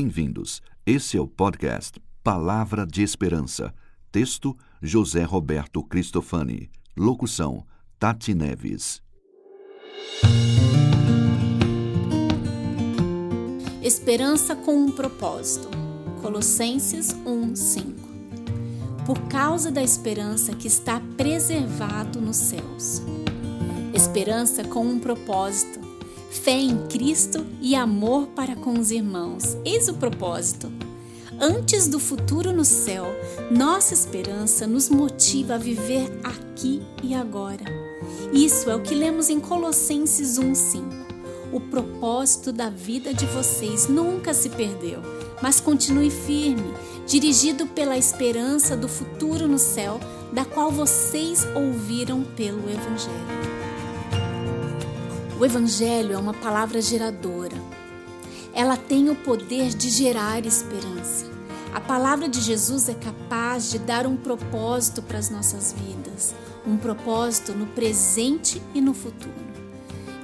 Bem-vindos. Esse é o podcast Palavra de Esperança. Texto: José Roberto Cristofani. Locução: Tati Neves. Esperança com um propósito. Colossenses 1:5. Por causa da esperança que está preservado nos céus. Esperança com um propósito. Fé em Cristo e amor para com os irmãos. Eis o propósito. Antes do futuro no céu, nossa esperança nos motiva a viver aqui e agora. Isso é o que lemos em Colossenses 1:5. O propósito da vida de vocês nunca se perdeu, mas continue firme, dirigido pela esperança do futuro no céu, da qual vocês ouviram pelo Evangelho. O Evangelho é uma palavra geradora. Ela tem o poder de gerar esperança. A palavra de Jesus é capaz de dar um propósito para as nossas vidas, um propósito no presente e no futuro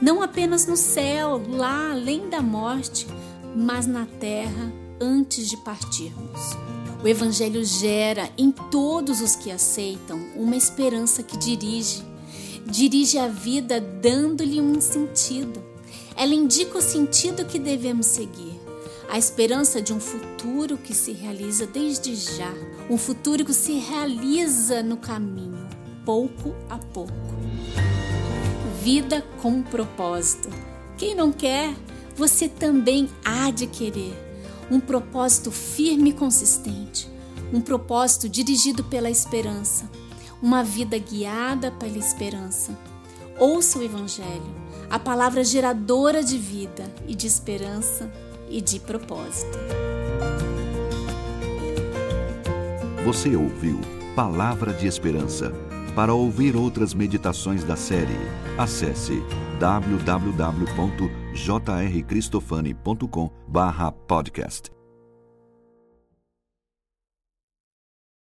não apenas no céu, lá além da morte, mas na terra antes de partirmos. O Evangelho gera em todos os que aceitam uma esperança que dirige, dirige a vida dando-lhe um sentido. Ela indica o sentido que devemos seguir, a esperança de um futuro que se realiza desde já, um futuro que se realiza no caminho, pouco a pouco vida com propósito. Quem não quer, você também há de querer. Um propósito firme e consistente, um propósito dirigido pela esperança, uma vida guiada pela esperança. Ouça o Evangelho, a palavra geradora de vida e de esperança e de propósito. Você ouviu Palavra de Esperança para ouvir outras meditações da série, acesse www.jrcristofani.com/podcast.